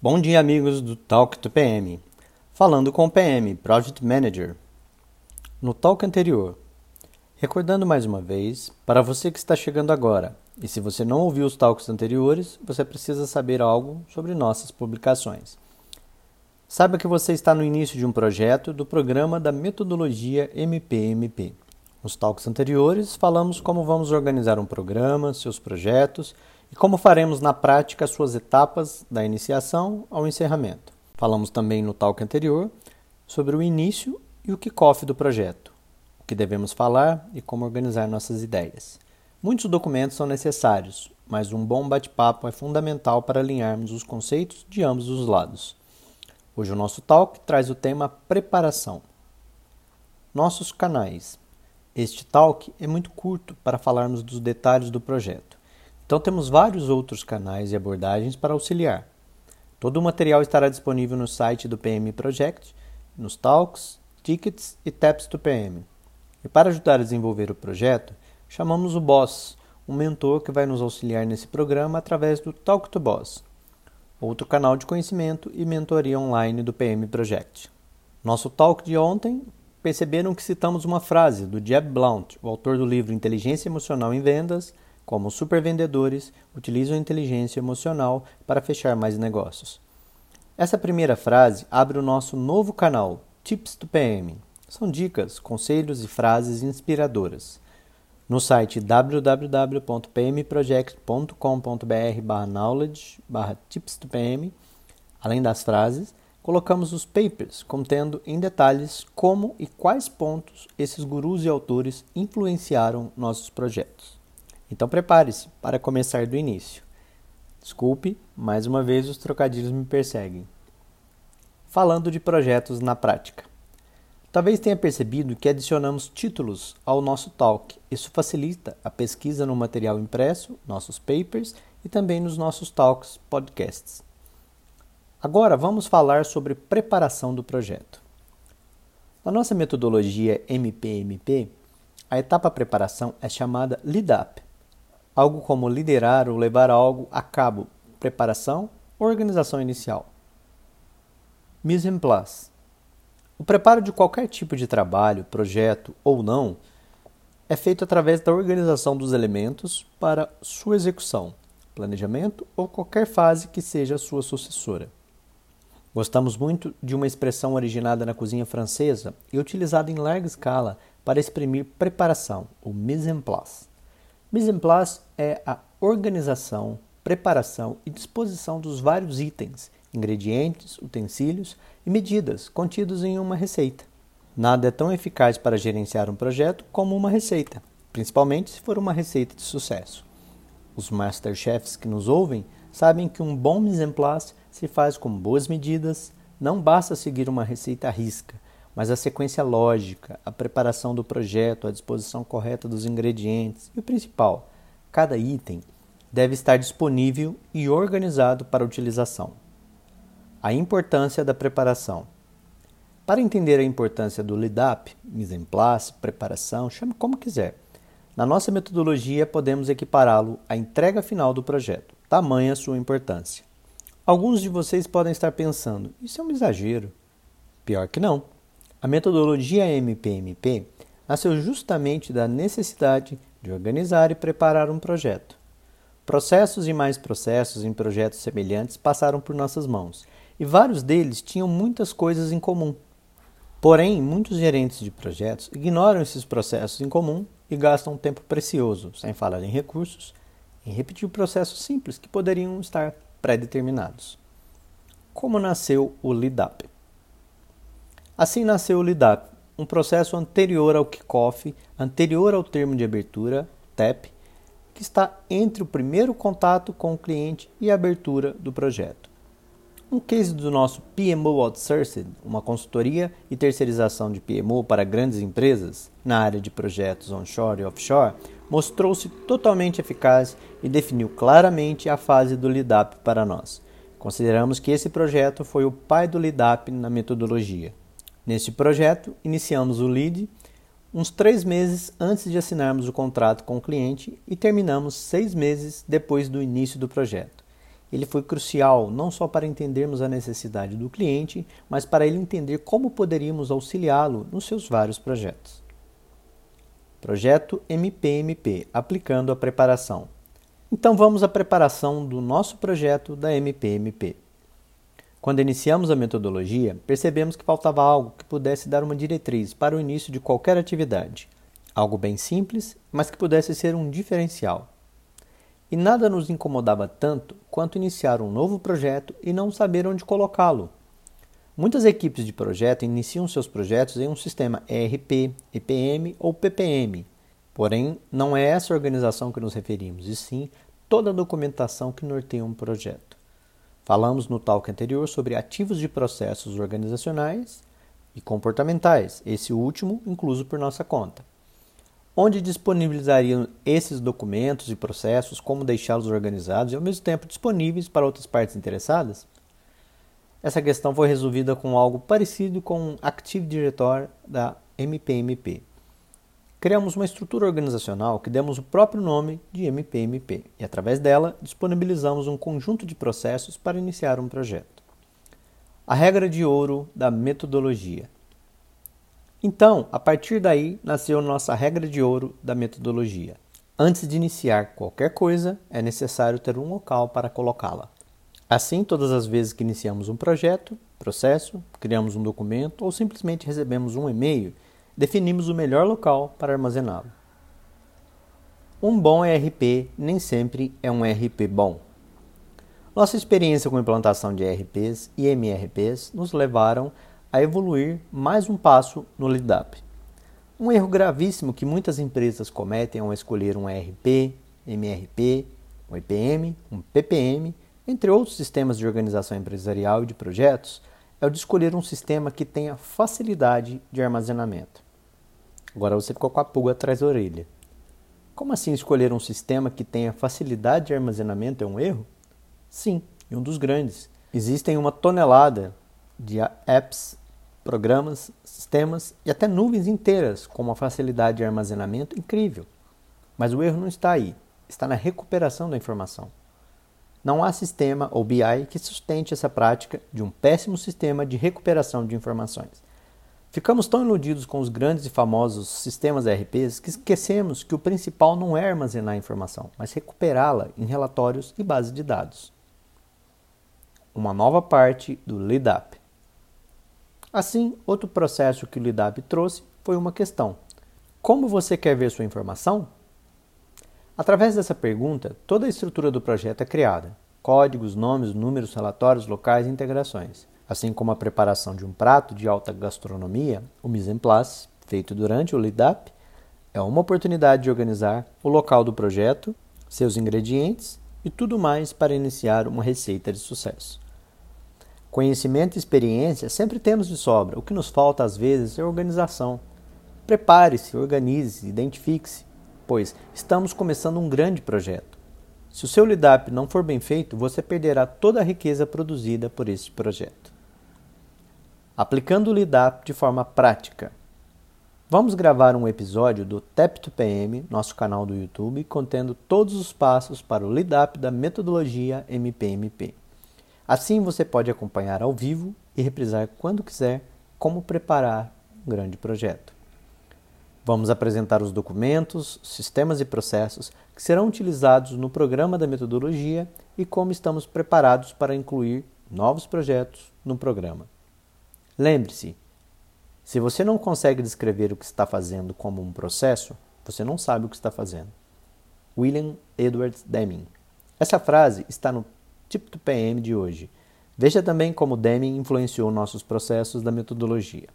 Bom dia, amigos do Talk to PM. Falando com o PM, Project Manager. No talk anterior, recordando mais uma vez, para você que está chegando agora, e se você não ouviu os talks anteriores, você precisa saber algo sobre nossas publicações. Saiba que você está no início de um projeto do programa da metodologia MPMP. Nos talks anteriores, falamos como vamos organizar um programa, seus projetos e como faremos na prática suas etapas da iniciação ao encerramento. Falamos também no talk anterior sobre o início e o kickoff do projeto, o que devemos falar e como organizar nossas ideias. Muitos documentos são necessários, mas um bom bate-papo é fundamental para alinharmos os conceitos de ambos os lados. Hoje o nosso talk traz o tema preparação. Nossos canais. Este talk é muito curto para falarmos dos detalhes do projeto. Então temos vários outros canais e abordagens para auxiliar. Todo o material estará disponível no site do PM Project, nos talks, tickets e taps do PM. E para ajudar a desenvolver o projeto, chamamos o Boss, um mentor que vai nos auxiliar nesse programa através do Talk to Boss, outro canal de conhecimento e mentoria online do PM Project. Nosso talk de ontem perceberam que citamos uma frase do Jeb Blount, o autor do livro Inteligência Emocional em Vendas, como supervendedores, utilizam a inteligência emocional para fechar mais negócios. Essa primeira frase abre o nosso novo canal, Tips do PM. São dicas, conselhos e frases inspiradoras. No site www.pmproject.com.br/knowledge tips do PM, além das frases, colocamos os papers, contendo em detalhes como e quais pontos esses gurus e autores influenciaram nossos projetos. Então prepare-se para começar do início. Desculpe, mais uma vez os trocadilhos me perseguem. Falando de projetos na prática. Talvez tenha percebido que adicionamos títulos ao nosso talk. Isso facilita a pesquisa no material impresso, nossos papers e também nos nossos talks, podcasts. Agora vamos falar sobre preparação do projeto. Na nossa metodologia MPMP, a etapa preparação é chamada Lead Up algo como liderar ou levar algo a cabo, preparação, organização inicial. Mise en place. O preparo de qualquer tipo de trabalho, projeto ou não é feito através da organização dos elementos para sua execução, planejamento ou qualquer fase que seja sua sucessora. Gostamos muito de uma expressão originada na cozinha francesa e utilizada em larga escala para exprimir preparação, o mise en place. Mise en place é a organização, preparação e disposição dos vários itens, ingredientes, utensílios e medidas contidos em uma receita. Nada é tão eficaz para gerenciar um projeto como uma receita, principalmente se for uma receita de sucesso. Os masterchefs que nos ouvem sabem que um bom mise en place se faz com boas medidas, não basta seguir uma receita à risca, mas a sequência lógica, a preparação do projeto, a disposição correta dos ingredientes e o principal, cada item deve estar disponível e organizado para utilização. A importância da preparação. Para entender a importância do lead-up, mise en place, preparação, chame como quiser. Na nossa metodologia, podemos equipará-lo à entrega final do projeto, tamanha sua importância. Alguns de vocês podem estar pensando: isso é um exagero. Pior que não. A metodologia MPMP nasceu justamente da necessidade de organizar e preparar um projeto. Processos e mais processos em projetos semelhantes passaram por nossas mãos, e vários deles tinham muitas coisas em comum. Porém, muitos gerentes de projetos ignoram esses processos em comum e gastam um tempo precioso, sem falar em recursos, em repetir processos simples que poderiam estar pré-determinados. Como nasceu o LeadUp? Assim nasceu o LIDAP, um processo anterior ao kickoff, anterior ao termo de abertura, TEP, que está entre o primeiro contato com o cliente e a abertura do projeto. Um case do nosso PMO Outsourced, uma consultoria e terceirização de PMO para grandes empresas na área de projetos onshore e offshore, mostrou-se totalmente eficaz e definiu claramente a fase do LIDAP para nós. Consideramos que esse projeto foi o pai do LIDAP na metodologia. Neste projeto, iniciamos o lead uns três meses antes de assinarmos o contrato com o cliente e terminamos seis meses depois do início do projeto. ele foi crucial não só para entendermos a necessidade do cliente, mas para ele entender como poderíamos auxiliá-lo nos seus vários projetos. Projeto MPMP aplicando a preparação. Então vamos à preparação do nosso projeto da MPMP. Quando iniciamos a metodologia, percebemos que faltava algo que pudesse dar uma diretriz para o início de qualquer atividade. Algo bem simples, mas que pudesse ser um diferencial. E nada nos incomodava tanto quanto iniciar um novo projeto e não saber onde colocá-lo. Muitas equipes de projeto iniciam seus projetos em um sistema ERP, EPM ou PPM. Porém, não é essa organização que nos referimos, e sim toda a documentação que norteia um projeto. Falamos no talk anterior sobre ativos de processos organizacionais e comportamentais, esse último incluso por nossa conta onde disponibilizariam esses documentos e processos, como deixá-los organizados e ao mesmo tempo disponíveis para outras partes interessadas? Essa questão foi resolvida com algo parecido com o Active Directory da MPMP. Criamos uma estrutura organizacional que demos o próprio nome de MPMP e, através dela, disponibilizamos um conjunto de processos para iniciar um projeto. A regra de ouro da metodologia. Então, a partir daí, nasceu nossa regra de ouro da metodologia. Antes de iniciar qualquer coisa, é necessário ter um local para colocá-la. Assim, todas as vezes que iniciamos um projeto, processo, criamos um documento ou simplesmente recebemos um e-mail, definimos o melhor local para armazená-lo. Um bom ERP nem sempre é um ERP bom. Nossa experiência com implantação de ERPs e MRPs nos levaram a evoluir mais um passo no LIDAP. Um erro gravíssimo que muitas empresas cometem ao escolher um ERP, MRP, um EPM, um PPM, entre outros sistemas de organização empresarial e de projetos, é o de escolher um sistema que tenha facilidade de armazenamento. Agora você ficou com a pulga atrás da orelha. Como assim escolher um sistema que tenha facilidade de armazenamento é um erro? Sim, e um dos grandes. Existem uma tonelada de apps, programas, sistemas e até nuvens inteiras com uma facilidade de armazenamento incrível. Mas o erro não está aí, está na recuperação da informação. Não há sistema ou BI que sustente essa prática de um péssimo sistema de recuperação de informações. Ficamos tão iludidos com os grandes e famosos sistemas ERPs que esquecemos que o principal não é armazenar a informação, mas recuperá-la em relatórios e bases de dados. Uma nova parte do LIDAP. Assim, outro processo que o LIDAP trouxe foi uma questão: Como você quer ver sua informação? Através dessa pergunta, toda a estrutura do projeto é criada: códigos, nomes, números, relatórios, locais e integrações, assim como a preparação de um prato de alta gastronomia, o mise en place, feito durante o LIDAP, é uma oportunidade de organizar o local do projeto, seus ingredientes e tudo mais para iniciar uma receita de sucesso. Conhecimento e experiência sempre temos de sobra. O que nos falta às vezes é organização. Prepare-se, organize-se, identifique-se, pois estamos começando um grande projeto. Se o seu LIDAP não for bem feito, você perderá toda a riqueza produzida por este projeto. Aplicando o LIDAP de forma prática. Vamos gravar um episódio do Tap2PM, nosso canal do YouTube, contendo todos os passos para o LIDAP da metodologia MPMP. Assim você pode acompanhar ao vivo e reprisar quando quiser como preparar um grande projeto. Vamos apresentar os documentos, sistemas e processos que serão utilizados no programa da metodologia e como estamos preparados para incluir novos projetos no programa. Lembre-se, se você não consegue descrever o que está fazendo como um processo, você não sabe o que está fazendo. William Edwards Deming. Essa frase está no tipo do PM de hoje. Veja também como Deming influenciou nossos processos da metodologia.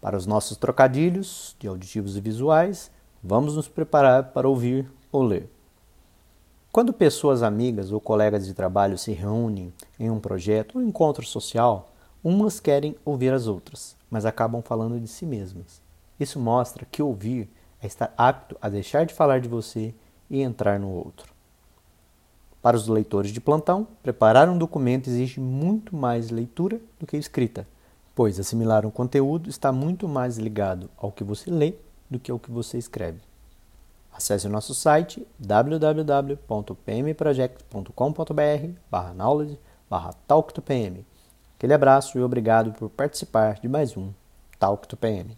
Para os nossos trocadilhos de auditivos e visuais, vamos nos preparar para ouvir ou ler. Quando pessoas amigas ou colegas de trabalho se reúnem em um projeto ou encontro social, umas querem ouvir as outras, mas acabam falando de si mesmas. Isso mostra que ouvir é estar apto a deixar de falar de você e entrar no outro. Para os leitores de plantão, preparar um documento exige muito mais leitura do que escrita, pois assimilar um conteúdo está muito mais ligado ao que você lê do que ao que você escreve. Acesse o nosso site www.pmproject.com.br barra barra talk to PM. Aquele abraço e obrigado por participar de mais um Talk to PM.